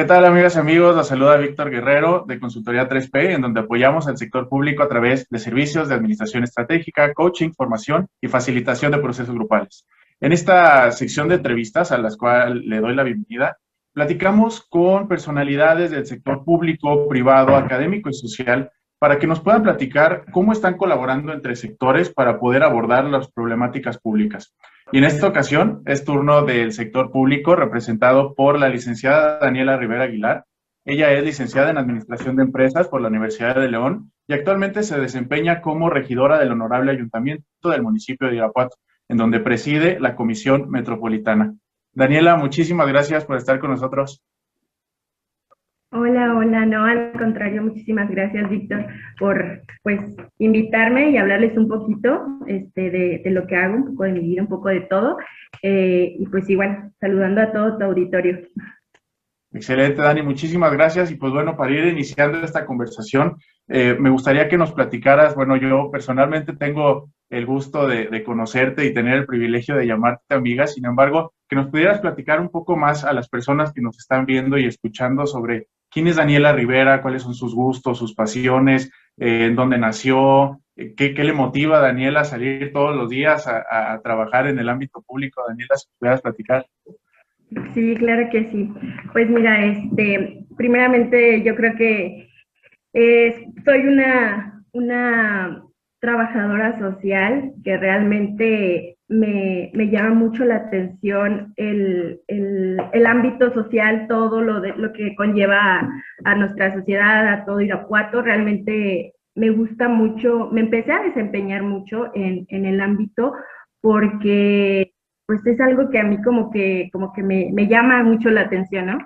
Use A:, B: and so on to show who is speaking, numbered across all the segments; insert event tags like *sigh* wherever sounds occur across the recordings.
A: ¿Qué tal amigas y amigos? La saluda Víctor Guerrero de Consultoría 3P, en donde apoyamos al sector público a través de servicios de administración estratégica, coaching, formación y facilitación de procesos grupales. En esta sección de entrevistas, a las cuales le doy la bienvenida, platicamos con personalidades del sector público, privado, académico y social para que nos puedan platicar cómo están colaborando entre sectores para poder abordar las problemáticas públicas. Y en esta ocasión es turno del sector público representado por la licenciada Daniela Rivera Aguilar. Ella es licenciada en Administración de Empresas por la Universidad de León y actualmente se desempeña como regidora del Honorable Ayuntamiento del municipio de Irapuato, en donde preside la Comisión Metropolitana. Daniela, muchísimas gracias por estar con nosotros.
B: Hola, hola, no, al contrario, muchísimas gracias, Víctor, por pues invitarme y hablarles un poquito este, de, lo que hago, un poco de mi vida, un poco de todo, eh, y pues igual, saludando a todo tu auditorio.
A: Excelente, Dani, muchísimas gracias. Y pues bueno, para ir iniciando esta conversación, eh, me gustaría que nos platicaras, bueno, yo personalmente tengo el gusto de, conocerte y tener el privilegio de llamarte amiga, sin embargo, que nos pudieras platicar un poco más a las personas que nos están viendo y escuchando sobre quién es Daniela Rivera, cuáles son sus gustos, sus pasiones, eh, en dónde nació, eh, qué, le motiva a Daniela a salir todos los días a, a trabajar en el ámbito público. Daniela, si pudieras platicar.
B: Sí, claro que sí. Pues mira, este, primeramente yo creo que eh, soy una, una trabajadora social que realmente me, llama mucho la atención el, ámbito social, todo lo, de, lo que conlleva a, nuestra sociedad, a todo Irapuato. Realmente me gusta mucho, me empecé a desempeñar mucho en, en el ámbito porque pues es algo que a mí como que, como que me, me llama mucho la atención, ¿no?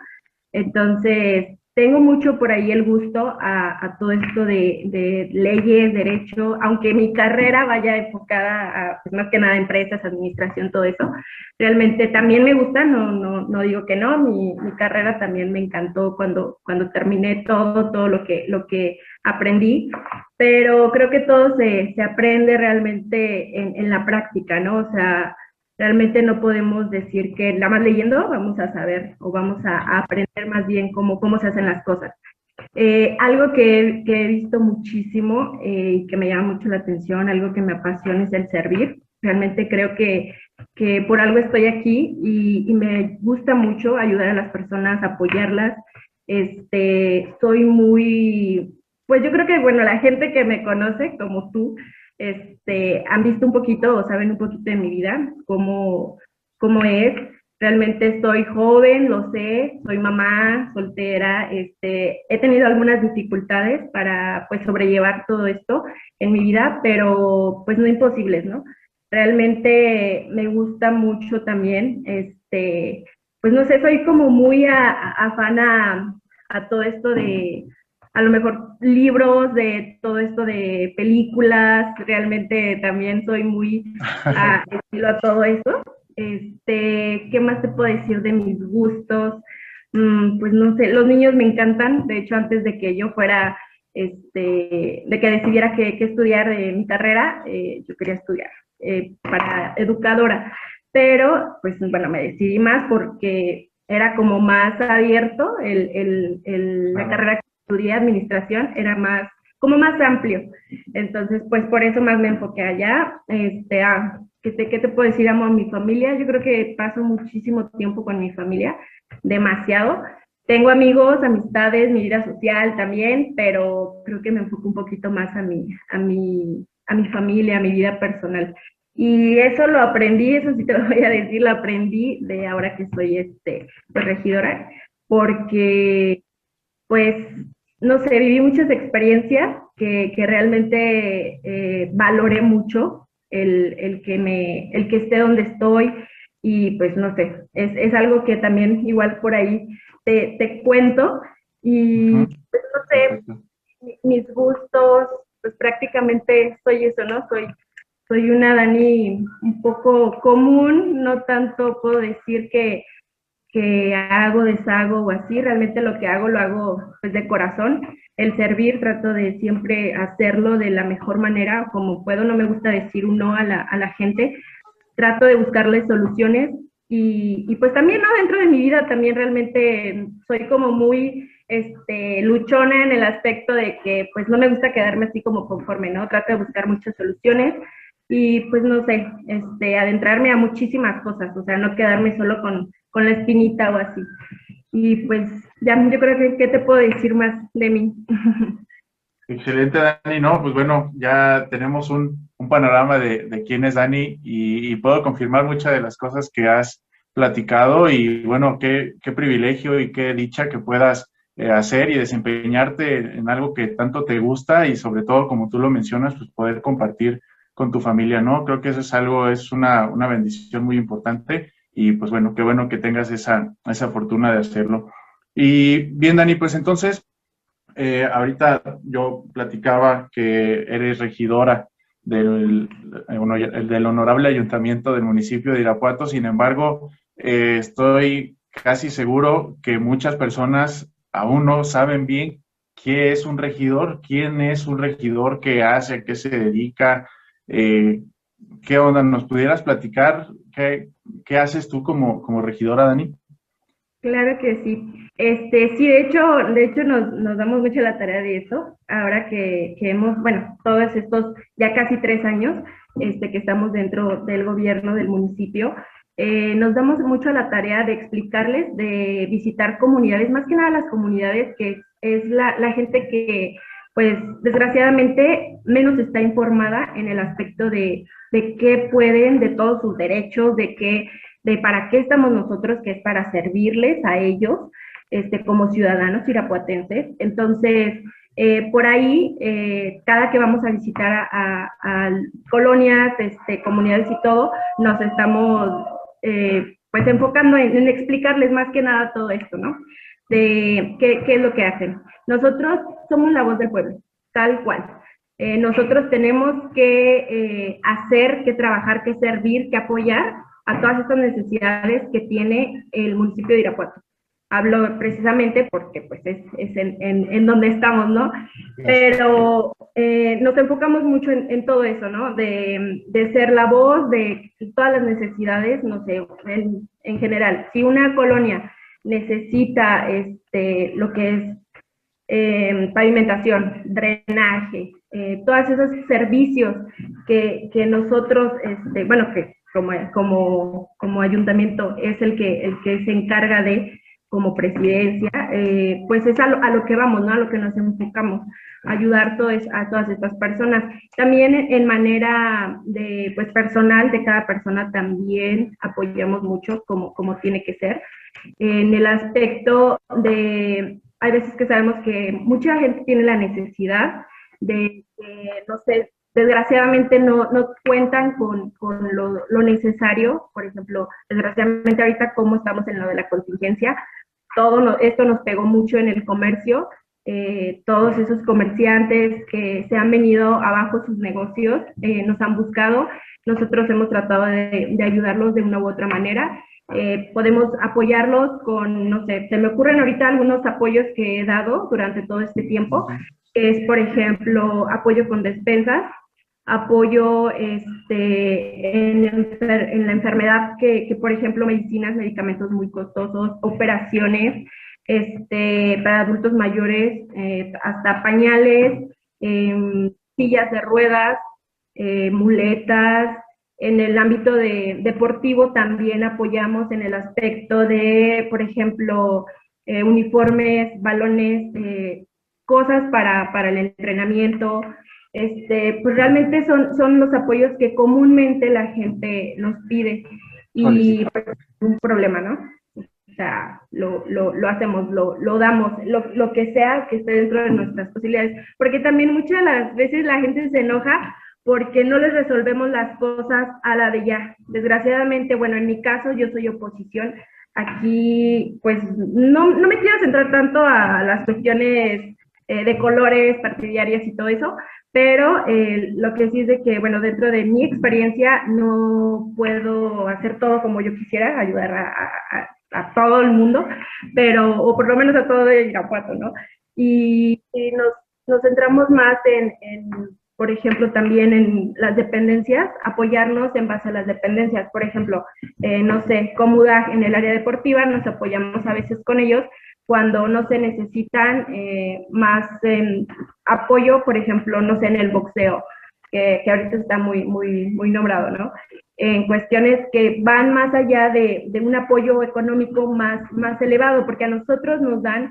B: Entonces, tengo mucho por ahí el gusto a, todo esto de, leyes, derecho, aunque mi carrera vaya enfocada a, pues más que nada, empresas, administración, todo eso. Realmente también me gusta, no, no, no digo que no, mi, carrera también me encantó cuando, cuando terminé todo, todo lo que, lo que aprendí, pero creo que todo se, se aprende realmente en, en la práctica, ¿no? O sea, realmente no podemos decir que nada más leyendo vamos a saber o vamos a, aprender más bien cómo, cómo se hacen las cosas. Eh, algo que, he visto muchísimo eh, y que me llama mucho la atención, algo que me apasiona es el servir. Realmente creo que, que por algo estoy aquí y, y, me gusta mucho ayudar a las personas, apoyarlas. Este, soy muy, pues yo creo que, bueno, la gente que me conoce, como tú, este, han visto un poquito o saben un poquito de mi vida, cómo, cómo es. Realmente estoy joven, lo sé, soy mamá, soltera, este, he tenido algunas dificultades para pues sobrellevar todo esto en mi vida, pero pues no imposibles, ¿no? Realmente me gusta mucho también, este, pues no sé, soy como muy afana a todo esto de, a lo mejor libros de todo esto de películas, realmente también soy muy a, *laughs* estilo a todo eso. Este, ¿qué más te puedo decir de mis gustos? Mm, pues no sé, los niños me encantan, de hecho antes de que yo fuera, este, de que decidiera qué, estudiar en mi carrera, eh, yo quería estudiar eh, para educadora, pero pues bueno, me decidí más porque era como más abierto el, la carrera estudié administración era más, como más amplio. Entonces, pues por eso más me enfoqué allá. Este, a, ¿qué, te, ¿Qué puedo decir? Amo a mi familia. Yo creo que paso muchísimo tiempo con mi familia, demasiado. Tengo amigos, amistades, mi vida social también, pero creo que me enfoco un poquito más a mi, a mi, a mi familia, a mi vida personal. Y eso lo aprendí, eso sí te lo *laughs* voy a decir, lo aprendí de ahora que soy este, regidora, porque pues no sé, viví muchas experiencias que, realmente eh, valoré mucho el, que me, el que esté donde estoy. Y pues no sé, es, algo que también igual por ahí te, cuento. Y pues no sé, mis gustos, pues prácticamente soy eso, ¿no? Soy, soy una Dani un poco común, no tanto puedo decir que que hago, deshago o así, realmente lo que hago lo hago pues de corazón. El servir trato de siempre hacerlo de la mejor manera, como puedo, no me gusta decir un no a la, a la gente, trato de buscarle soluciones Y, pues también, ¿no? Dentro de mi vida también realmente soy como muy este, luchona en el aspecto de que pues no me gusta quedarme así como conforme, ¿no? Trato de buscar muchas soluciones y pues no sé, este, adentrarme a muchísimas cosas, o sea, no quedarme solo con, con la espinita o así. Y pues ya, yo creo que, ¿qué te puedo decir más de mí? *laughs*
A: Excelente, Dani. No, pues bueno, ya tenemos un, panorama de, de, quién es Dani y, puedo confirmar muchas de las cosas que has platicado y bueno, qué, qué privilegio y qué dicha que puedas eh, hacer y desempeñarte en algo que tanto te gusta y sobre todo, como tú lo mencionas, pues poder compartir con tu familia, ¿no? Creo que eso es algo, es una, una bendición muy importante y pues bueno, qué bueno que tengas esa, esa fortuna de hacerlo. Y bien, Dani, pues entonces, eh, ahorita yo platicaba que eres regidora del, del honorable ayuntamiento del municipio de Irapuato, sin embargo, eh, estoy casi seguro que muchas personas aún no saben bien qué es un regidor, quién es un regidor, qué hace, a qué se dedica, eh, ¿Qué onda? ¿Nos pudieras platicar qué, haces tú como, como regidora, Dani?
B: Claro que sí. Este, sí, de hecho, de hecho nos, nos damos mucho la tarea de eso, ahora que, que, hemos, bueno, todos estos ya casi tres años este, que estamos dentro del gobierno del municipio, eh, nos damos mucho la tarea de explicarles, de visitar comunidades, más que nada las comunidades, que es la, la gente que, pues, desgraciadamente, menos está informada en el aspecto de, de qué pueden, de todos sus derechos, de qué de para qué estamos nosotros, que es para servirles a ellos este, como ciudadanos irapuatenses. Entonces, eh, por ahí, eh, cada que vamos a visitar a, colonias, este, comunidades y todo, nos estamos eh, pues enfocando en, explicarles más que nada todo esto, ¿no? De qué, qué, es lo que hacen. Nosotros somos la voz del pueblo, tal cual. nosotros tenemos que hacer, que trabajar, que servir, que apoyar a todas estas necesidades que tiene el municipio de Irapuato. Hablo precisamente porque pues es, es en, en, donde estamos, ¿no? Pero eh, nos enfocamos mucho en, todo eso, ¿no? De, de, ser la voz de todas las necesidades, no sé, en, en general. Si una colonia necesita este, lo que es eh, pavimentación, drenaje, eh, todos esos servicios que, que nosotros, este, bueno, que como, como, como ayuntamiento es el que, el que se encarga de, como presidencia, eh, pues es a lo, a lo, que vamos, ¿no? A lo que nos enfocamos, ayudar todo a todas estas personas. También en manera de, pues, personal de cada persona también apoyamos mucho como, como tiene que ser. En el aspecto de, hay veces que sabemos que mucha gente tiene la necesidad de, no sé, desgraciadamente no, no cuentan con, con lo, lo, necesario, por ejemplo, desgraciadamente ahorita como estamos en lo de la contingencia, todo esto nos pegó mucho en el comercio, eh, todos esos comerciantes que se han venido abajo sus negocios eh, nos han buscado, nosotros hemos tratado de, de ayudarlos de una u otra manera. Eh, podemos apoyarlos con, no sé, se me ocurren ahorita algunos apoyos que he dado durante todo este tiempo, es, por ejemplo, apoyo con despensas, apoyo este, en, en la enfermedad que, que, por ejemplo, medicinas, medicamentos muy costosos, operaciones este, para adultos mayores, eh, hasta pañales, em, sillas de ruedas, eh, muletas. En el ámbito de, deportivo también apoyamos en el aspecto de, por ejemplo, eh, uniformes, balones, cosas para, para el entrenamiento, este, pues realmente son, son los apoyos que comúnmente la gente nos pide y pues, un problema, ¿no? O sea, lo, lo, lo hacemos, lo, lo damos, lo, lo, que sea que esté dentro de nuestras posibilidades, porque también muchas de las veces la gente se enoja porque no les resolvemos las cosas a la de ya. Desgraciadamente, bueno, en mi caso yo soy oposición, aquí pues no, no me quiero centrar tanto a las cuestiones eh, de colores partidarias y todo eso, pero eh, lo que sí es de que, bueno, dentro de mi experiencia no puedo hacer todo como yo quisiera, ayudar a, a, todo el mundo, pero, o por lo menos a todo el Irapuato, ¿no? Y, nos, nos, centramos más en, en, por ejemplo, también en las dependencias, apoyarnos en base a las dependencias. Por ejemplo, eh, no sé, Comudag en el área deportiva, nos apoyamos a veces con ellos cuando no se necesitan eh, más apoyo, por ejemplo, no sé, en el boxeo, que, ahorita está muy, muy, muy nombrado, ¿no? En cuestiones que van más allá de, de un apoyo económico más, más elevado, porque a nosotros nos dan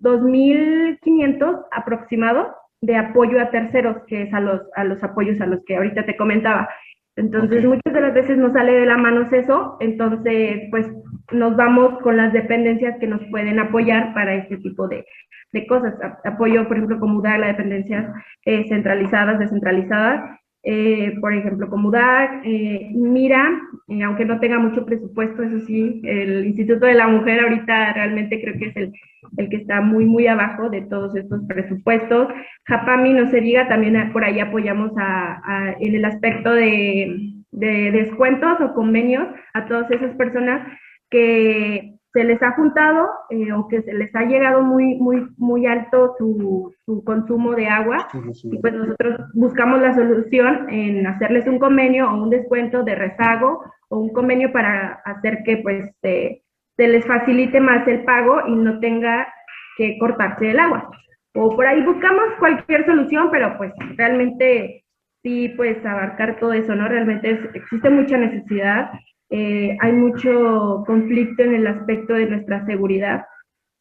B: 2.500 aproximado de apoyo a terceros, que es a los, a los apoyos a los que ahorita te comentaba. Entonces, muchas de las veces no sale de la mano eso, entonces, pues nos vamos con las dependencias que nos pueden apoyar para este tipo de, de cosas. Apoyo, por ejemplo, como dar las dependencias eh, centralizadas, descentralizadas, eh, por ejemplo, como UDAC, eh, Mira, eh, aunque no tenga mucho presupuesto, eso sí, el Instituto de la Mujer ahorita realmente creo que es el, el que está muy, muy abajo de todos estos presupuestos. Japami, no se diga, también por ahí apoyamos a, en el aspecto de descuentos o convenios a todas esas personas que se les ha juntado eh, o que se les ha llegado muy, muy, muy alto su, su consumo de agua y pues nosotros buscamos la solución en hacerles un convenio o un descuento de rezago o un convenio para hacer que pues se les facilite más el pago y no tenga que cortarse el agua. O por ahí buscamos cualquier solución, pero pues realmente sí, pues abarcar todo eso, ¿no? Realmente existe mucha necesidad eh, hay mucho conflicto en el aspecto de nuestra seguridad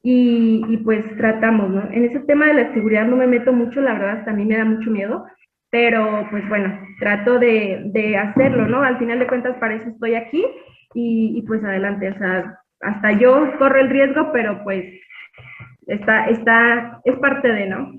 B: y, pues tratamos, ¿no? En ese tema de la seguridad no me meto mucho, la verdad hasta a mí me da mucho miedo, pero pues bueno, trato de, hacerlo, ¿no? Al final de cuentas para eso estoy aquí y, pues adelante, o sea, hasta yo corro el riesgo, pero pues está, está, es parte de, ¿no?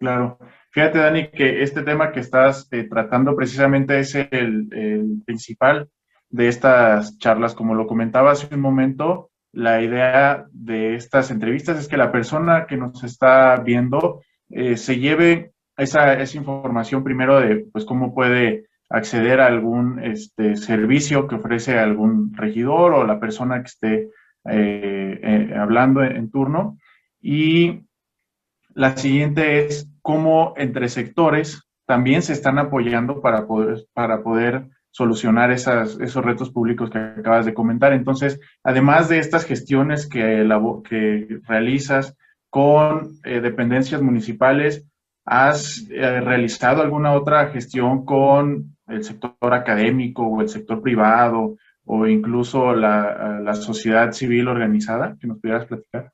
A: Claro. Fíjate, Dani, que este tema que estás eh, tratando precisamente es el, el principal de estas charlas. Como lo comentaba hace un momento, la idea de estas entrevistas es que la persona que nos está viendo eh, se lleve esa, esa, información primero de pues, cómo puede acceder a algún este, servicio que ofrece algún regidor o la persona que esté eh, eh, hablando en, turno. Y la siguiente es cómo entre sectores también se están apoyando para poder, para poder solucionar esas, esos retos públicos que acabas de comentar. Entonces, además de estas gestiones que, realizas con eh, dependencias municipales, ¿has eh, realizado alguna otra gestión con el sector académico o el sector privado o incluso la, sociedad civil organizada que nos pudieras platicar?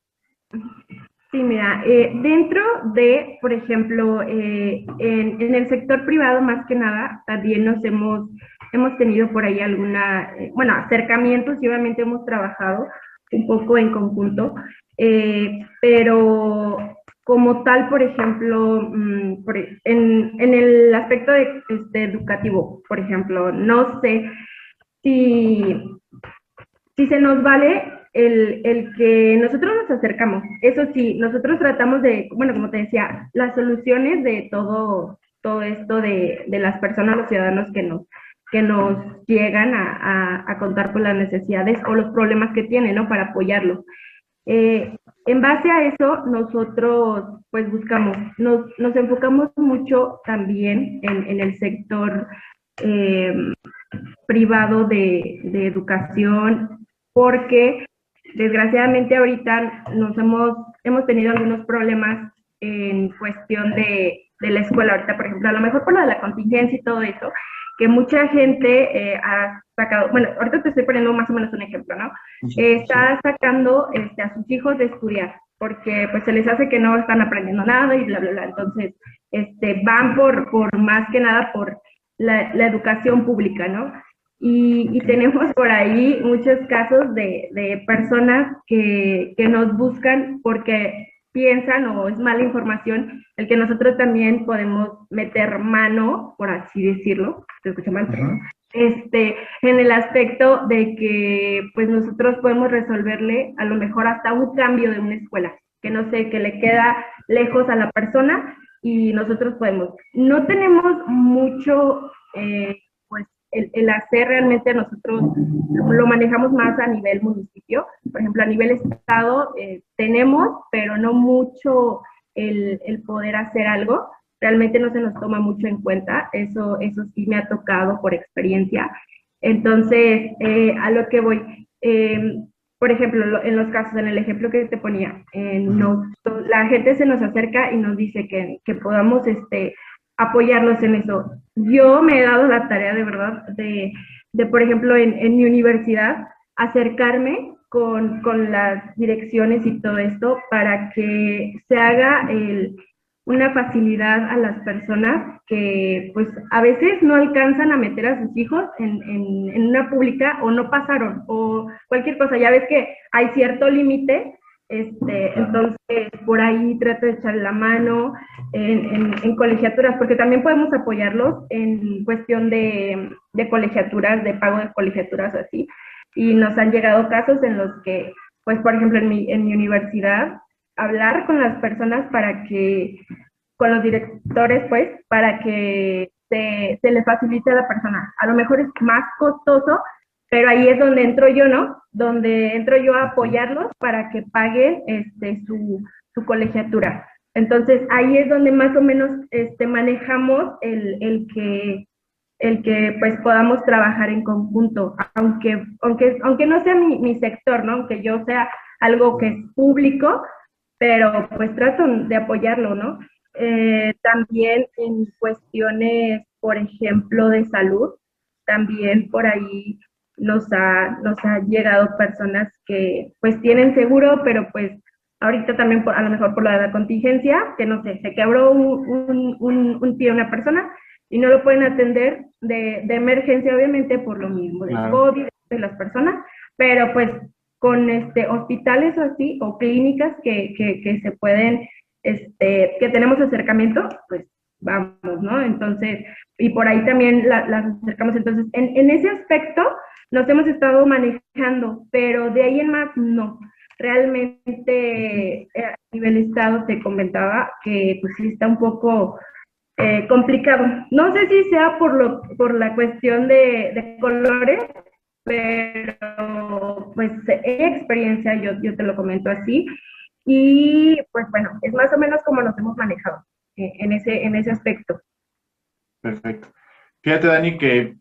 B: Sí, mira, eh, dentro de, por ejemplo, en, en, el sector privado más que nada, también nos hemos hemos tenido por ahí alguna, eh, bueno, acercamientos y obviamente hemos trabajado un poco en conjunto, eh, pero como tal, por ejemplo, mm, e, en, el aspecto de, este, educativo, por ejemplo, no sé si, si se nos vale el, el, que nosotros nos acercamos. Eso sí, nosotros tratamos de, bueno, como te decía, las soluciones de todo, todo esto de, de las personas, los ciudadanos que nos, que nos llegan a, contar por las necesidades o los problemas que tienen, ¿no? Para apoyarlos. Eh, en base a eso, nosotros pues buscamos, nos, enfocamos mucho también en, el sector eh, privado de, educación, porque desgraciadamente ahorita nos hemos, hemos tenido algunos problemas en cuestión de, la escuela ahorita, por ejemplo, a lo mejor por la contingencia y todo eso, que mucha gente eh, ha sacado, bueno, ahorita te estoy poniendo más o menos un ejemplo, ¿no? está sacando este, a sus hijos de estudiar, porque pues se les hace que no están aprendiendo nada y bla, bla, bla. Entonces, este, van por, por más que nada por la, la educación pública, ¿no? Y, y, tenemos por ahí muchos casos de, de personas que, que nos buscan porque piensan o es mala información el que nosotros también podemos meter mano, por así decirlo, se escucha mal, este, en el aspecto de que pues nosotros podemos resolverle a lo mejor hasta un cambio de una escuela, que no sé, que le queda lejos a la persona y nosotros podemos. No tenemos mucho eh, el, hacer realmente nosotros lo manejamos más a nivel municipio. Por ejemplo, a nivel estado eh, tenemos, pero no mucho el, poder hacer algo. realmente no se nos toma mucho en cuenta, eso, eso sí me ha tocado por experiencia. Entonces, eh, a lo que voy, em, por ejemplo, en los casos, en el ejemplo que te ponía, la gente se nos acerca y nos dice que, que podamos este, apoyarlos en eso. Yo me he dado la tarea de verdad de, de por ejemplo, en, en, mi universidad, acercarme con, con, las direcciones y todo esto para que se haga el, una facilidad a las personas que pues a veces no alcanzan a meter a sus hijos en, en, una pública o no pasaron o cualquier cosa. Ya ves que hay cierto límite, este, entonces por ahí trato de echar la mano en, en, colegiaturas, porque también podemos apoyarlos en cuestión de, colegiaturas, de pago de colegiaturas así. Y nos han llegado casos en los que, pues por ejemplo en mi, en mi universidad, hablar con las personas para que, con los directores, pues, para que se, se le facilite a la persona. A lo mejor es más costoso, pero ahí es donde entro yo, ¿no? Donde entro yo a apoyarlos para que paguen este, su, su colegiatura. Entonces, ahí es donde más o menos este, manejamos el, el que el que pues podamos trabajar en conjunto, aunque, aunque, aunque no sea mi, mi sector, ¿no? Aunque yo sea algo que es público, pero pues trato de apoyarlo, ¿no? Eh, también en cuestiones, por ejemplo, de salud, también por ahí nos ha, nos ha llegado personas que pues tienen seguro, pero pues ahorita también por, a lo mejor por la, contingencia, que no sé, se quebró un, un, un, pie una persona y no lo pueden atender de, de emergencia, obviamente por lo mismo, del COVID, de las personas, pero pues con este, hospitales o así, o clínicas que, que, se pueden, este, que tenemos acercamiento, pues vamos, ¿no? Entonces, y por ahí también las acercamos. Entonces, en, en, ese aspecto nos hemos estado manejando, pero de ahí en más no. Realmente eh, a nivel estado te comentaba que pues sí está un poco eh, complicado. No sé si sea por, lo, por la cuestión de, de colores, pero pues en experiencia, yo, yo te lo comento así, y pues bueno, es más o menos como nos hemos manejado en, ese, en ese aspecto.
A: Perfecto. Fíjate, Dani, que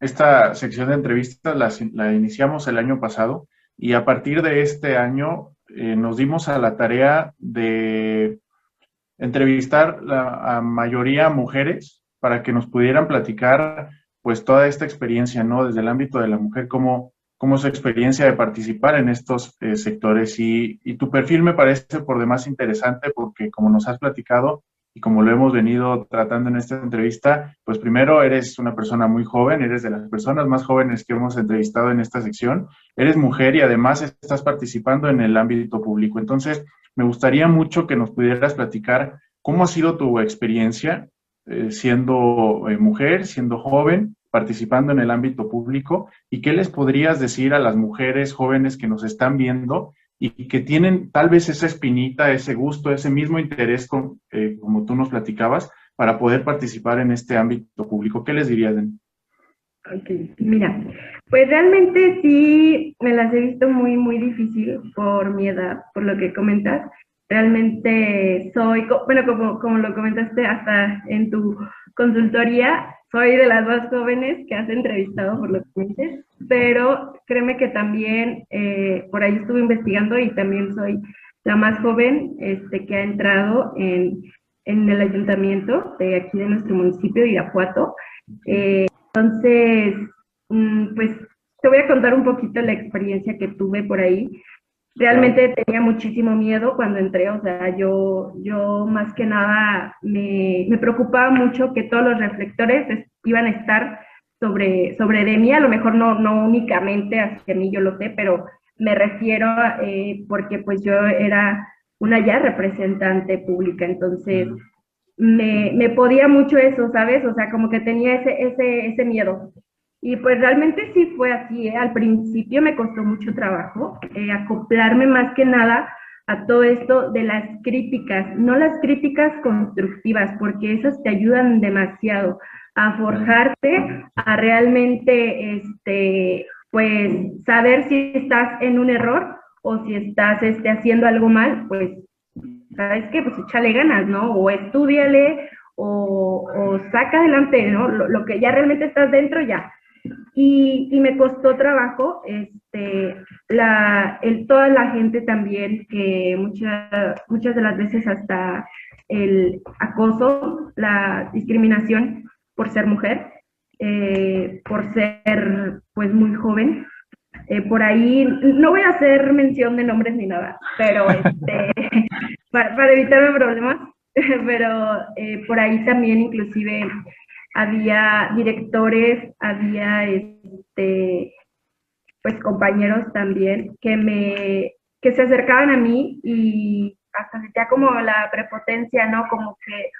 A: esta sección de entrevistas la, la iniciamos el año pasado y a partir de este año eh, nos dimos a la tarea de entrevistar la, a mayoría mujeres para que nos pudieran platicar pues toda esta experiencia, ¿no? Desde el ámbito de la mujer, cómo, cómo su experiencia de participar en estos eh, sectores. Y, y, tu perfil me parece por demás interesante porque como nos has platicado y como lo hemos venido tratando en esta entrevista, pues primero eres una persona muy joven, eres de las personas más jóvenes que hemos entrevistado en esta sección, eres mujer y además estás participando en el ámbito público. Entonces, me gustaría mucho que nos pudieras platicar cómo ha sido tu experiencia eh, siendo eh, mujer, siendo joven, participando en el ámbito público y qué les podrías decir a las mujeres jóvenes que nos están viendo y que tienen tal vez esa espinita, ese gusto, ese mismo interés, eh, como tú nos platicabas, para poder participar en este ámbito público. ¿Qué les dirías?
B: Ok, mira, pues realmente sí me las he visto muy, muy difícil por mi edad, por lo que comentas. Realmente soy, bueno, como, como lo comentaste hasta en tu consultoría, soy de las más jóvenes que has entrevistado, por lo que pero créeme que también eh, por ahí estuve investigando y también soy la más joven este, que ha entrado en, en el ayuntamiento de aquí de nuestro municipio de Irapuato. Eh, entonces, mm, pues te voy a contar un poquito la experiencia que tuve por ahí. Realmente tenía muchísimo miedo cuando entré, o sea, yo, yo más que nada me, me preocupaba mucho que todos los reflectores iban a estar sobre, sobre de mí, a lo mejor no, no únicamente hacia mí, yo lo sé, pero me refiero eh, porque pues yo era una ya representante pública, entonces me, me podía mucho eso, ¿sabes? O sea, como que tenía ese, ese, ese miedo. Y pues realmente sí fue así, ¿eh? al principio me costó mucho trabajo eh, acoplarme más que nada a todo esto de las críticas, no las críticas constructivas, porque esas te ayudan demasiado a forjarte, a realmente, este, pues, saber si estás en un error o si estás este, haciendo algo mal, pues, ¿sabes qué? Pues échale ganas, ¿no? O estudiale o, saca adelante, ¿no? Lo, que ya realmente estás dentro, ya. Y, y, me costó trabajo, este, la, el, toda la gente también, que muchas muchas de las veces hasta el acoso, la discriminación por ser mujer, eh, por ser pues muy joven. Eh, por ahí, no voy a hacer mención de nombres ni nada, pero este, *laughs* para, para, evitarme problemas, *laughs* pero eh, por ahí también inclusive había directores, había este, pues compañeros también que me que se acercaban a mí y hasta sentía como la prepotencia, ¿no? Como que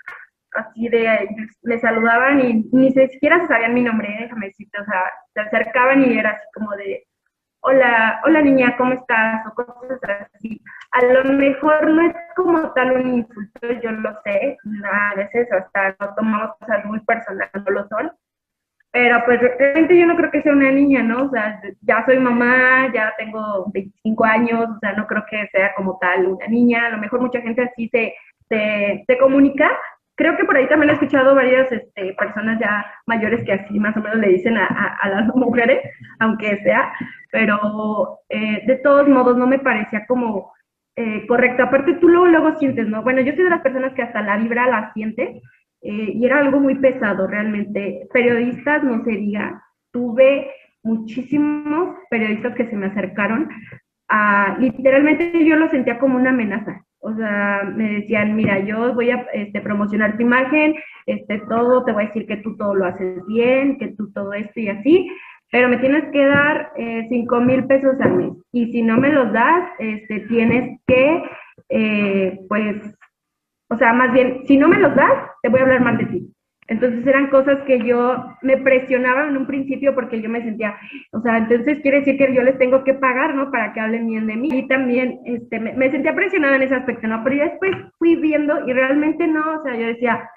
B: así de, le saludaban y ni siquiera sabían mi nombre, déjame decirte, o sea, se acercaban y era así como de, hola, hola niña, ¿cómo estás? O cosas así. A lo mejor no es como tal un insulto, yo lo sé, a veces hasta no tomamos cosas muy personales, no lo son, pero pues realmente yo no creo que sea una niña, ¿no? O sea, ya soy mamá, ya tengo 25 años, o sea, no creo que sea como tal una niña, a lo mejor mucha gente así se, se, se comunica, creo que por ahí también he escuchado varias este, personas ya mayores que así más o menos le dicen a, a, las *laughs* mujeres, aunque sea, pero eh, de todos modos no me parecía como eh, correcto. Aparte tú luego, luego sientes, ¿no? Bueno, yo soy de las personas que hasta la vibra la siente eh, y era algo muy pesado realmente. Periodistas, no se diga, tuve muchísimos periodistas que se me acercaron literalmente yo lo sentía como una amenaza. O sea, me decían, mira, yo voy a este, promocionar tu imagen, este, todo, te voy a decir que tú todo lo haces bien, que tú todo esto y así, pero me tienes que dar eh, 5 mil pesos al mes. Y si no me los das, este, tienes que, eh, pues, o sea, más bien, si no me los das, te voy a hablar mal de ti. Entonces eran cosas que yo me presionaba en un principio porque yo me sentía, o sea, entonces quiere decir que yo les tengo que pagar, ¿no? Para que hablen bien de mí. Y también este, me, sentía presionada en ese aspecto, ¿no? Pero ya después fui viendo y realmente no, o sea, yo decía,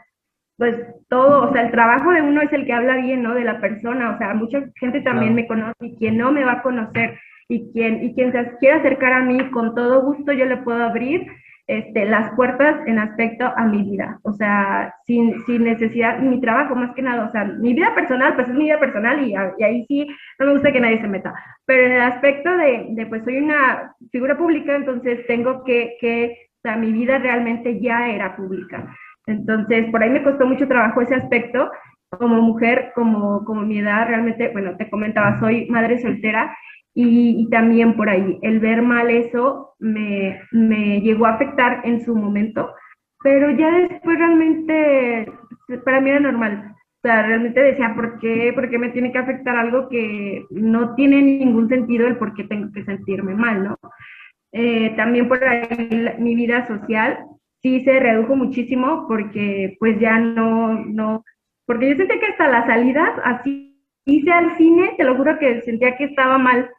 B: pues todo, o sea, el trabajo de uno es el que habla bien, ¿no? De la persona, o sea, mucha gente también me conoce y quien no me va a conocer y quien, y quien se quiera acercar a mí con todo gusto yo le puedo abrir este, las puertas en aspecto a mi vida, o sea, sin, sin necesidad, mi trabajo más que nada, o sea, mi vida personal, pues es mi vida personal y, y ahí sí no me gusta que nadie se meta, pero en el aspecto de, de pues soy una figura pública, entonces tengo que, que, o sea, mi vida realmente ya era pública. Entonces, por ahí me costó mucho trabajo ese aspecto, como mujer, como, como mi edad, realmente, bueno, te comentaba, soy madre soltera y, también por ahí, el ver mal eso me, me, llegó a afectar en su momento, pero ya después realmente para mí era normal. O sea, realmente decía, ¿por qué? ¿Por qué me tiene que afectar algo que no tiene ningún sentido el por qué tengo que sentirme mal, ¿no? Eh, también por ahí mi vida social sí se redujo muchísimo porque pues ya no, no, porque yo sentía que hasta las salidas, así hice al cine, te lo juro que sentía que estaba mal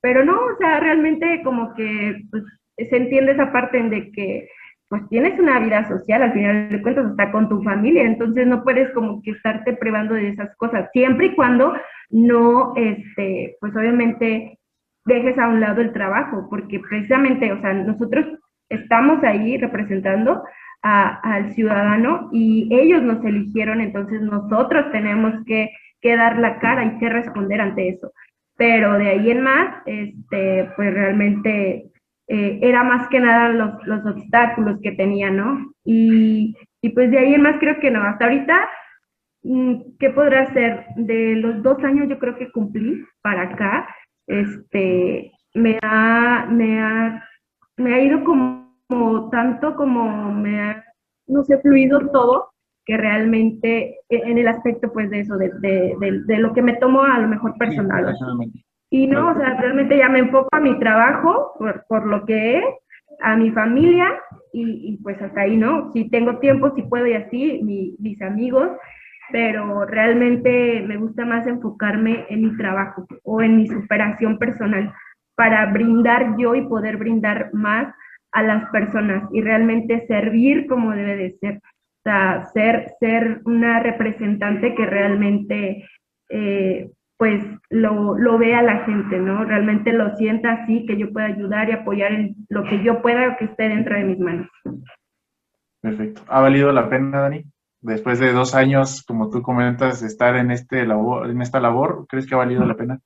B: pero no, o sea, realmente como que pues, se entiende esa parte de que pues tienes una vida social, al final de cuentas está con tu familia, entonces no puedes como que estarte privando de esas cosas, siempre y cuando no, este, pues obviamente dejes a un lado el trabajo, porque precisamente, o sea, nosotros estamos ahí representando al ciudadano y ellos nos eligieron, entonces nosotros tenemos que, que dar la cara y que responder ante eso pero de ahí en más, este, pues realmente eh, era más que nada los, los, obstáculos que tenía, ¿no? Y, y, pues de ahí en más creo que no, hasta ahorita, mm, ¿qué podrá hacer? De los dos años yo creo que cumplí para acá, este, me ha, me ha, me ha ido como, como tanto como me ha, no sé, fluido todo, que realmente e, en el aspecto pues de eso, de, de, de, lo que me tomo a lo mejor personal. y no, o sea, realmente ya me enfoco a mi trabajo por, por lo que es, a mi familia y, y, pues hasta ahí, ¿no? Si tengo tiempo, si puedo y así, mi, mis amigos, pero realmente me gusta más enfocarme en mi trabajo o en mi superación personal para brindar yo y poder brindar más a las personas y realmente servir como debe de ser sea, ser, ser una representante que realmente eh, pues lo, lo vea la gente, ¿no? Realmente lo sienta así, que yo pueda ayudar y apoyar en lo que yo pueda que esté dentro de mis manos.
A: Perfecto. ¿Ha valido la pena, Dani? después de dos años, como tú comentas, estar en, este labor, en esta labor, ¿crees que ha valido la pena?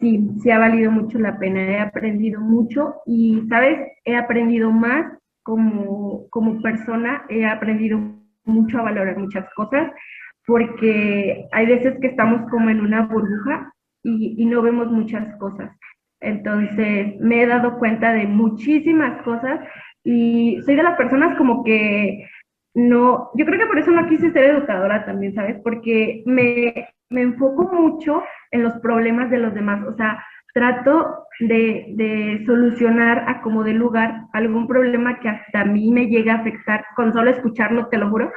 B: Sí, sí ha valido mucho la pena, he aprendido mucho y, ¿sabes? He aprendido más como, como persona, he aprendido mucho a valorar muchas cosas, porque hay veces que estamos como en una burbuja y, y no vemos muchas cosas. Entonces, me he dado cuenta de muchísimas cosas y soy de las personas como que no, yo creo que por eso no quise ser educadora también, ¿sabes? Porque me, me enfoco mucho en los problemas de los demás, o sea, trato de, de, solucionar a como de lugar algún problema que hasta a mí me llegue a afectar, con solo escucharlo, te lo juro,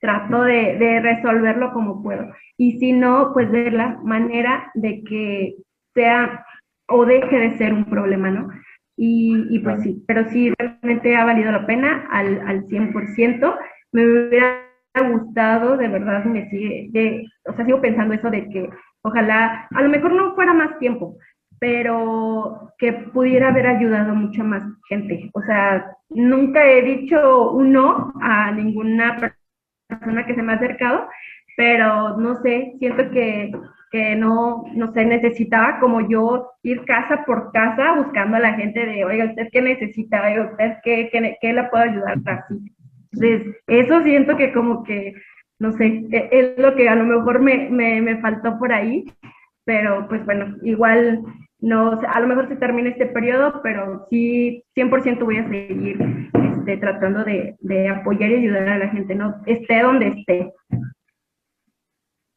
B: trato de, de resolverlo como puedo. Y si no, pues ver la manera de que sea o deje de ser un problema, ¿no? Y, y pues sí, pero sí, realmente ha valido la pena al, al 100%. Me hubiera gustado, de verdad, me sigue, de, o sea, sigo pensando eso de que ojalá, a lo mejor no fuera más tiempo, pero que pudiera haber ayudado mucha más gente. O sea, nunca he dicho un no a ninguna persona que se me ha acercado, pero no sé, siento que que no, no sé, necesitaba como yo ir casa por casa buscando a la gente de, oiga, ¿usted qué necesita? Oiga, ¿usted qué, qué, qué la puedo ayudar? Así. Entonces, eso siento que como que, no sé, e, es lo que a lo mejor me, me, me faltó por ahí, pero pues bueno, igual no, a lo mejor se termina este periodo, pero sí, 100% voy a seguir este, tratando de, de apoyar y ayudar a la gente, ¿no? Esté donde esté.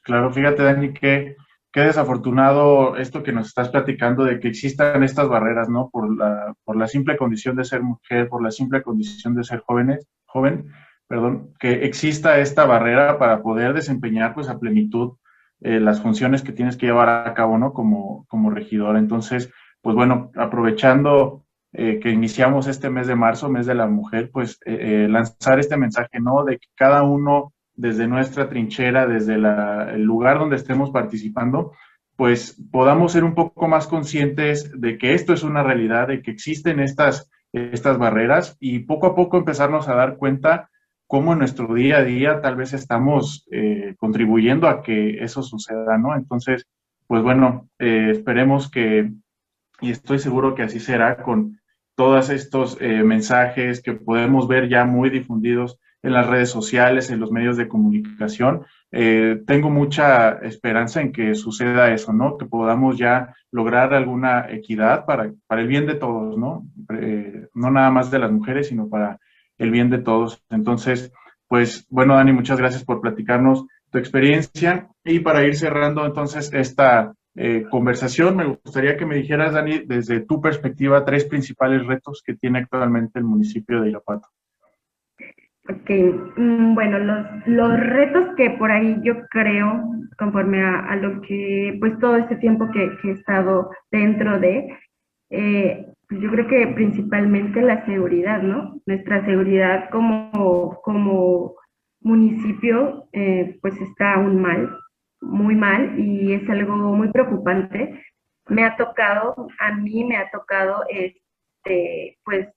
A: Claro, fíjate, Dani, que qué desafortunado esto que nos estás platicando de que existan estas barreras, ¿no? Por la, por la simple condición de ser mujer, por la simple condición de ser jóvenes, joven, perdón, que exista esta barrera para poder desempeñar pues a plenitud eh, las funciones que tienes que llevar a cabo, ¿no? Como, como regidor. Entonces, pues bueno, aprovechando eh, que iniciamos este mes de marzo, mes de la mujer, pues eh, lanzar este mensaje, ¿no? De que cada uno desde nuestra trinchera, desde el lugar donde estemos participando, pues podamos ser un poco más conscientes de que esto es una realidad, de que existen estas, estas barreras y poco a poco empezarnos a dar cuenta cómo en nuestro día a día tal vez estamos eh, contribuyendo a que eso suceda, ¿no? Entonces, pues bueno, eh, esperemos que, y estoy seguro que así será con todos estos eh, mensajes que podemos ver ya muy difundidos en las redes sociales, en los medios de comunicación. Eh, tengo mucha esperanza en que suceda eso, ¿no? Que podamos ya lograr alguna equidad para, para el bien de todos, ¿no? Eh, no nada más de las mujeres, sino para el bien de todos. Entonces, pues bueno, Dani, muchas gracias por platicarnos tu experiencia. Y para ir cerrando entonces esta eh, conversación, me gustaría que me dijeras, Dani, desde tu perspectiva, tres principales retos que tiene actualmente el municipio de Irapuato.
B: Ok, mm, bueno, los, los retos que por ahí yo creo, conforme a, lo que, pues todo este tiempo que, he estado dentro de, eh, pues yo creo que principalmente la seguridad, ¿no? Nuestra seguridad como, como municipio, eh, pues está aún mal, muy mal, y es algo muy preocupante. Me ha tocado, a mí me ha tocado, este, pues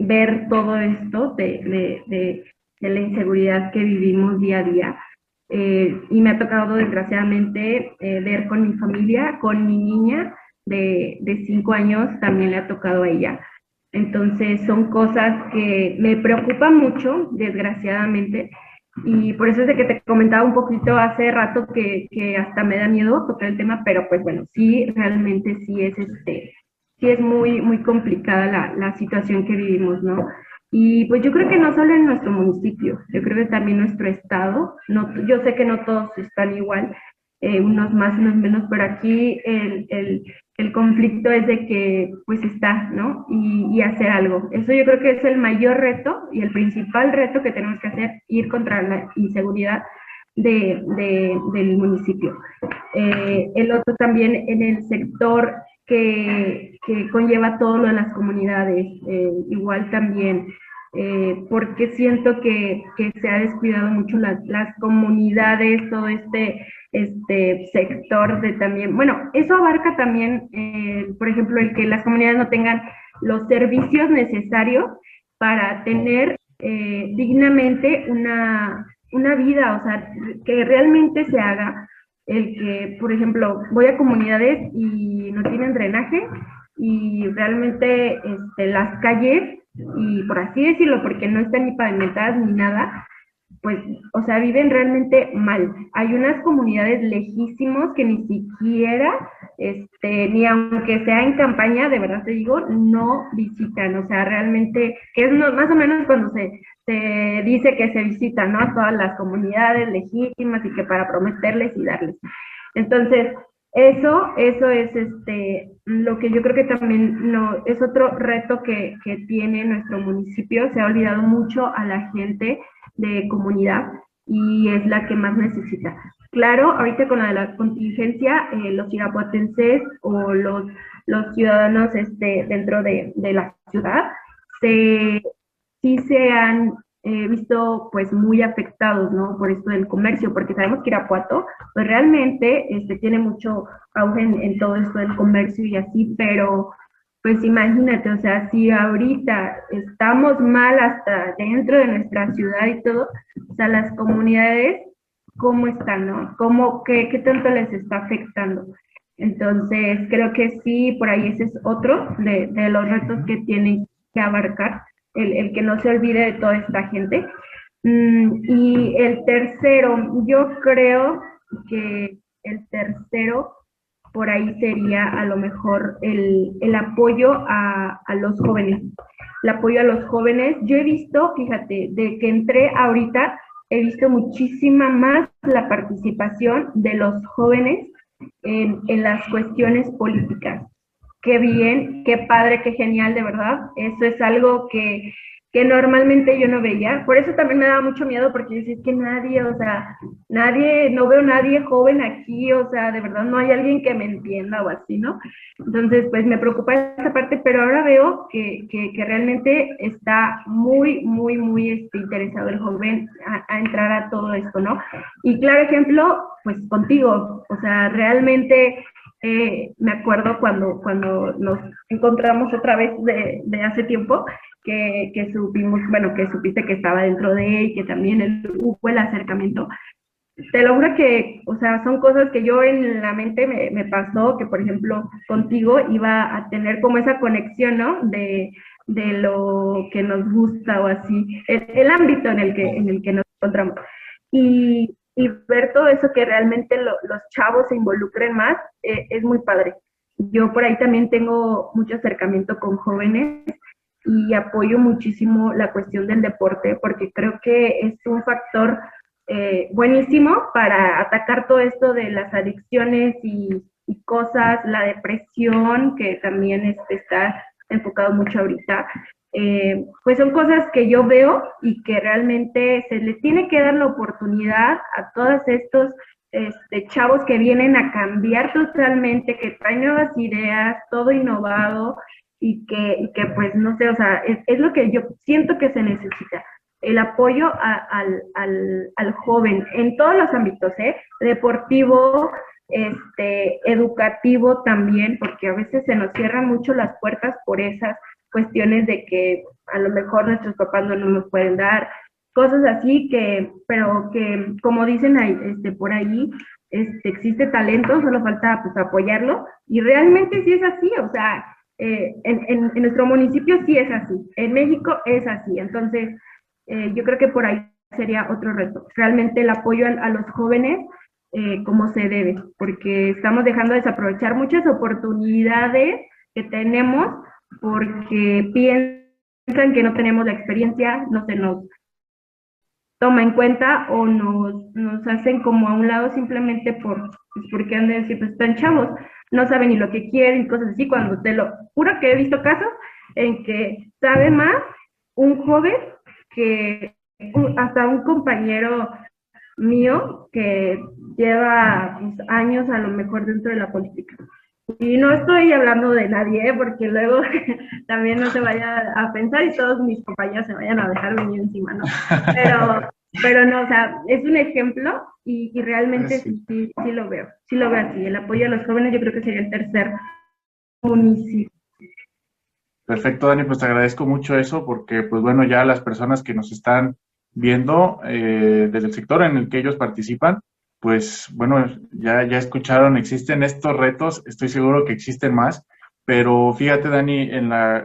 B: ver todo esto de, la inseguridad que vivimos día a día. Eh, y me ha tocado desgraciadamente eh, ver con mi familia, con mi niña de, de cinco años, también le ha tocado a ella. Entonces son cosas que me preocupan mucho, desgraciadamente, y por eso es de que te comentaba un poquito hace rato que, que hasta me da miedo tocar el tema, pero pues bueno, sí, realmente sí es este, sí es muy, muy complicada la, la situación que vivimos, ¿no? Y pues yo creo que no solo en nuestro municipio, yo creo que también nuestro estado, no, yo sé que no todos están igual, eh, unos más, unos menos, pero aquí el, el, el, conflicto es de que pues está, ¿no? Y, hacer algo. Eso yo creo que es el mayor reto y el principal reto que tenemos que hacer, ir contra la inseguridad de, de, del municipio. Eh, el otro también en el sector que, conlleva todo lo de las comunidades, eh, igual también, eh, porque siento que, se ha descuidado mucho las, comunidades, todo este, este sector de también, bueno, eso abarca también, eh, por ejemplo, el que las comunidades no tengan los servicios necesarios para tener dignamente una, una vida, o sea, que realmente se haga el que, por ejemplo, voy a comunidades y no tienen drenaje y realmente este, las calles, y por así decirlo, porque no están ni pavimentadas ni nada, pues, o sea, viven realmente mal. Hay unas comunidades lejísimos que ni siquiera, este, ni aunque sea en campaña, de verdad te digo, no visitan. O sea, realmente, que es más o menos cuando se, se dice que se visitan, ¿no? A todas las comunidades legítimas y que para prometerles y darles. Entonces, eso, eso es este, lo que yo creo que también no, es otro reto que, que tiene nuestro municipio. Se ha olvidado mucho a la gente de comunidad y es la que más necesita. Claro, ahorita con la de la contingencia, eh, los irapuatenses o los, ciudadanos este, dentro de, de la ciudad se, sí se han eh, visto pues muy afectados, ¿no? Por esto del comercio, porque sabemos que Irapuato pues realmente este, tiene mucho auge en, en todo esto del comercio y así, pero pues imagínate, o sea, si ahorita estamos mal hasta dentro de nuestra ciudad y todo, o sea, las comunidades, ¿cómo están, no? ¿Cómo, qué, qué tanto les está afectando? Entonces, creo que sí, por ahí ese es otro de, de los retos que tienen que abarcar, el, el, que no se olvide de toda esta gente. Mm, y el tercero, yo creo que el tercero por ahí sería a lo mejor el, el apoyo a, a, los jóvenes. El apoyo a los jóvenes. Yo he visto, fíjate, de que entré ahorita, he visto muchísima más la participación de los jóvenes en, las cuestiones políticas. Qué bien, qué padre, qué genial, de verdad. Eso es algo que, que normalmente yo no veía. Por eso también me daba mucho miedo, porque decía, es que nadie, o sea, nadie, no veo nadie joven aquí, o sea, de verdad no hay alguien que me entienda o así, ¿no? Entonces, pues me preocupa esa parte, pero ahora veo que, que, que realmente está muy, muy, muy este, interesado el joven a, a, entrar a todo esto, ¿no? Y claro ejemplo, pues contigo, o sea, realmente... Eh, me acuerdo cuando, cuando nos encontramos otra vez de, de hace tiempo, que, que, supimos, bueno, que supiste que estaba dentro de él, que también el, hubo el acercamiento. Te lo juro que, o sea, son cosas que yo en la mente me, me, pasó, que por ejemplo contigo iba a tener como esa conexión, ¿no? De, de lo que nos gusta o así, el, el, ámbito en el que, en el que nos encontramos. Y, y ver todo eso que realmente lo, los chavos se involucren más, eh, es muy padre. Yo por ahí también tengo mucho acercamiento con jóvenes y apoyo muchísimo la cuestión del deporte porque creo que es un factor eh, buenísimo para atacar todo esto de las adicciones y, y cosas, la depresión, que también este, está enfocado mucho ahorita. Eh, pues son cosas que yo veo y que realmente se les tiene que dar la oportunidad a todos estos este, chavos que vienen a cambiar totalmente, que traen nuevas ideas, todo innovado, y que, que pues no sé, o sea, es, lo que yo siento que se necesita, el apoyo al, al, al, joven en todos los ámbitos, ¿eh? Deportivo, este, educativo también, porque a veces se nos cierran mucho las puertas por esas cuestiones de que a lo mejor nuestros papás no nos pueden dar, cosas así que, pero que como dicen ahí, este, por ahí, este, existe talento, solo falta pues apoyarlo, y realmente sí es así, o sea, eh, en, en, en, nuestro municipio sí es así, en México es así, entonces eh, yo creo que por ahí sería otro reto, realmente el apoyo a, a los jóvenes eh, como se debe, porque estamos dejando de desaprovechar muchas oportunidades que tenemos porque piensan que no tenemos la experiencia, no se nos toma en cuenta o nos, nos hacen como a un lado simplemente por, pues porque han de decir, pues están chavos, no saben ni lo que quieren y cosas así, cuando te lo juro que he visto casos en que sabe más un joven que hasta un compañero mío que lleva pues, años a lo mejor dentro de la política. Y no estoy hablando de nadie, ¿eh? porque luego *laughs* también no se vaya a pensar y todos mis compañeros se vayan a dejar venir encima, ¿no? Pero, *laughs* pero no, o sea, es un ejemplo y, y realmente sí. Sí, sí, lo veo, sí lo veo así. El apoyo a los jóvenes yo creo que sería el tercer municipio.
A: Perfecto, Dani, pues te agradezco mucho eso porque, pues bueno, ya las personas que nos están viendo eh, desde el sector en el que ellos participan, pues bueno, ya, ya escucharon, existen estos retos, estoy seguro que existen más, pero fíjate, Dani, en la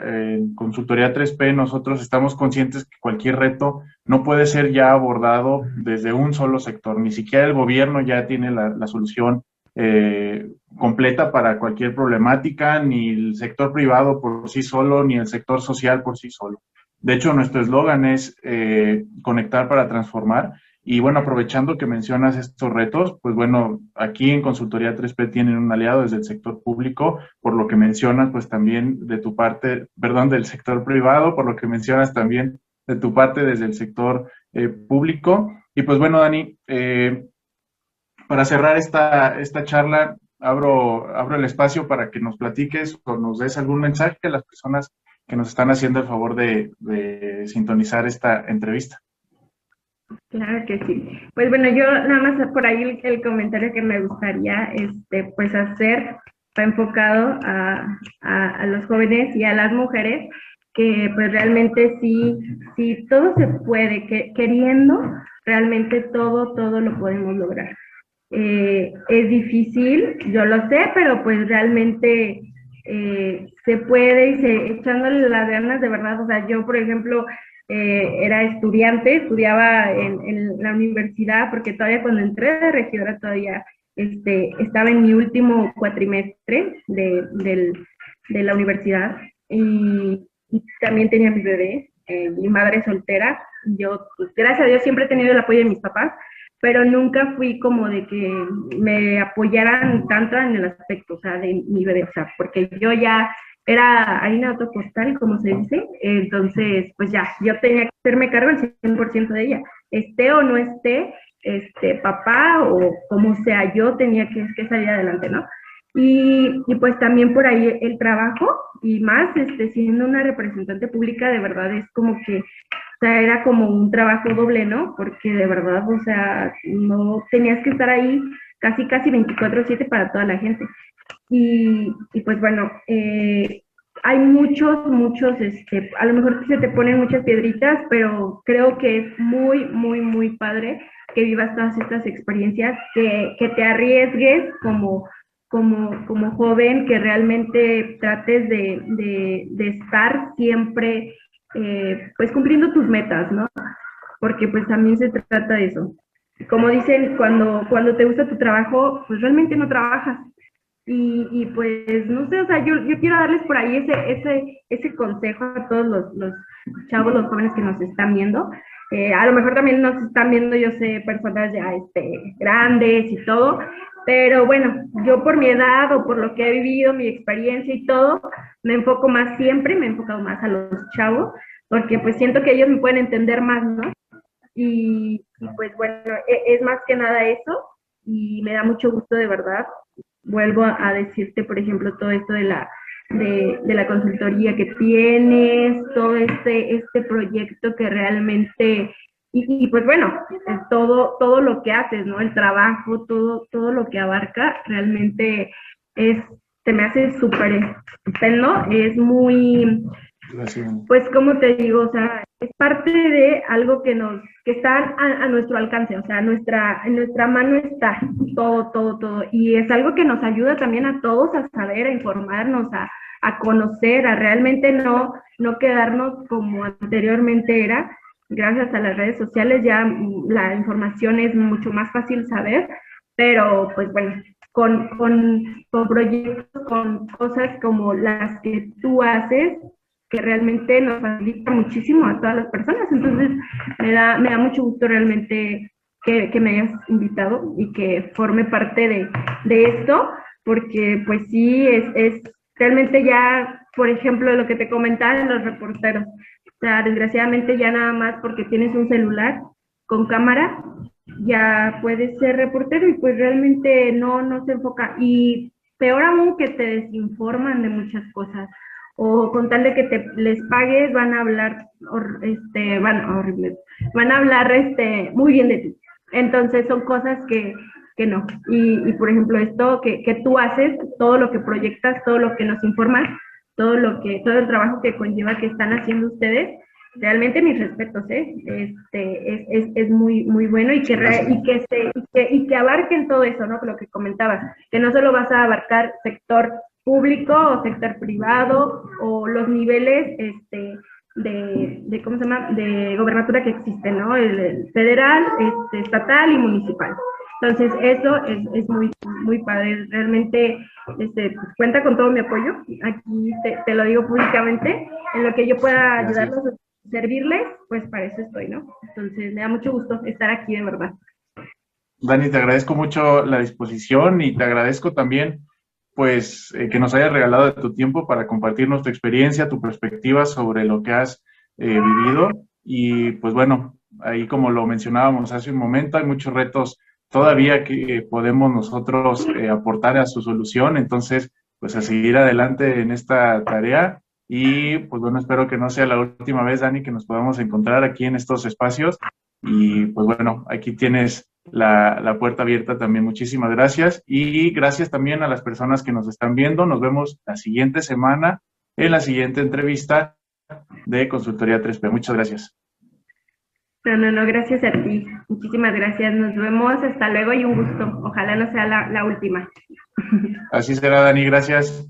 A: consultoría 3P nosotros estamos conscientes que cualquier reto no puede ser ya abordado desde un solo sector, ni siquiera el gobierno ya tiene la, solución eh, completa para cualquier problemática, ni el sector privado por sí solo, ni el sector social por sí solo. De hecho, nuestro eslogan es eh, conectar para transformar y bueno, aprovechando que mencionas estos retos, pues bueno, aquí en Consultoría 3P tienen un aliado desde el sector público, por lo que mencionas, pues también de tu parte, perdón, del sector privado, por lo que mencionas también de tu parte desde el sector eh, público. Y pues bueno, Dani, eh, para cerrar esta, esta charla, abro, abro el espacio para que nos platiques o nos des algún mensaje a las personas que nos están haciendo el favor de, de sintonizar esta entrevista.
B: Claro que sí. Pues bueno, yo nada más por ahí el, comentario que me gustaría este, pues hacer está enfocado a, a, los jóvenes y a las mujeres que pues realmente sí, sí todo se puede, que, queriendo, realmente todo, todo lo podemos lograr. Eh, es difícil, yo lo sé, pero pues realmente eh, se puede y se, echándole las ganas de verdad, o sea, yo por ejemplo eh, era estudiante, estudiaba en, la universidad, porque todavía cuando entré de regidora todavía este, estaba en mi último cuatrimestre de, la universidad y, también tenía mi bebé, eh, mi madre soltera. Yo, pues, gracias a Dios, siempre he tenido el apoyo de mis papás, pero nunca fui como de que me apoyaran tanto en el aspecto, o sea, de mi bebé, o sea, porque yo ya era harina autopostal, como se dice, entonces, pues ya, yo tenía que hacerme cargo el 100% de ella, esté o no esté, este, papá o como sea, yo tenía que, salir adelante, ¿no? Y, y, pues también por ahí el trabajo y más, este, siendo una representante pública, de verdad es como que, o sea, era como un trabajo doble, ¿no? Porque de verdad, o sea, no tenías que estar ahí casi, casi 24/7 para toda la gente. Y, pues bueno, eh, hay muchos, muchos, este, a lo mejor se te ponen muchas piedritas, pero creo que es muy, muy, muy padre que vivas todas estas experiencias, que, que te arriesgues como, como, como joven, que realmente trates de, de, estar siempre, eh, pues cumpliendo tus metas, ¿no? Porque pues también se trata de eso. Como dicen, cuando, cuando te gusta tu trabajo, pues realmente no trabajas, y, y, pues, no sé, o sea, yo, yo quiero darles por ahí ese, ese, ese consejo a todos los, los chavos, los jóvenes que nos están viendo. Eh, a lo mejor también nos están viendo, yo sé, personas ya este, grandes y todo, pero bueno, yo por mi edad o por lo que he vivido, mi experiencia y todo, me enfoco más siempre, me he enfocado más a los chavos, porque pues siento que ellos me pueden entender más, ¿no? Y, y pues bueno, e, es más que nada eso, y me da mucho gusto de verdad vuelvo a, decirte, por ejemplo, todo esto de la, de, la consultoría que tienes, todo este, este proyecto que realmente, y, pues bueno, todo, todo lo que haces, ¿no? El trabajo, todo, todo lo que abarca, realmente es, te me hace súper estupendo, es muy, pues como te digo, o sea, es parte de algo que nos, que está a, nuestro alcance, o sea, nuestra, en nuestra mano está todo, todo, todo. Y es algo que nos ayuda también a todos a saber, a informarnos, a, a conocer, a realmente no, no quedarnos como anteriormente era. Gracias a las redes sociales ya la información es mucho más fácil saber, pero pues bueno, con, con, con proyectos, con cosas como las que tú haces, que realmente nos facilita muchísimo a todas las personas. Entonces, me da, me da mucho gusto realmente que, que me hayas invitado y que forme parte de, de esto, porque pues sí, es, es, realmente ya, por ejemplo, lo que te comentaban los reporteros. O sea, desgraciadamente ya nada más porque tienes un celular con cámara, ya puedes ser reportero y pues realmente no, no se enfoca. Y peor aún que te desinforman de muchas cosas o con tal de que te les pagues van a hablar este van horrible van a hablar este muy bien de ti entonces son cosas que, que no y, y, por ejemplo esto que, que, tú haces todo lo que proyectas todo lo que nos informas todo lo que, todo el trabajo que conlleva que están haciendo ustedes. Realmente mis respetos, ¿eh? Este, es, es, es muy, muy bueno y que, y, que se, y, que, y que abarquen todo eso, ¿no? Lo que comentabas, que no solo vas a abarcar sector público o sector privado o los niveles este, de, de, ¿cómo se llama?, de gobernatura que existen, ¿no? El, federal, este, estatal y municipal. Entonces, eso es, es muy, muy padre. Realmente este, pues, cuenta con todo mi apoyo. Aquí te, te, lo digo públicamente. En lo que yo pueda ayudarlos, servirles, pues para eso estoy, ¿no? Entonces, me da mucho gusto estar aquí, de verdad.
A: Dani, te agradezco mucho la disposición y te agradezco también pues eh, que nos hayas regalado tu tiempo para compartirnos tu experiencia, tu perspectiva sobre lo que has eh, vivido. Y pues bueno, ahí como lo mencionábamos hace un momento, hay muchos retos todavía que podemos nosotros eh, aportar a su solución. Entonces, pues a seguir adelante en esta tarea. Y pues bueno, espero que no sea la última vez, Dani, que nos podamos encontrar aquí en estos espacios. Y pues bueno, aquí tienes la, puerta abierta también. Muchísimas gracias y gracias también a las personas que nos están viendo. Nos vemos la siguiente semana en la siguiente entrevista de Consultoría 3P. Muchas gracias.
B: No, no, no, gracias a ti. Muchísimas gracias. Nos vemos. Hasta luego y un gusto. Ojalá no sea la, la última.
A: Así será, Dani. Gracias.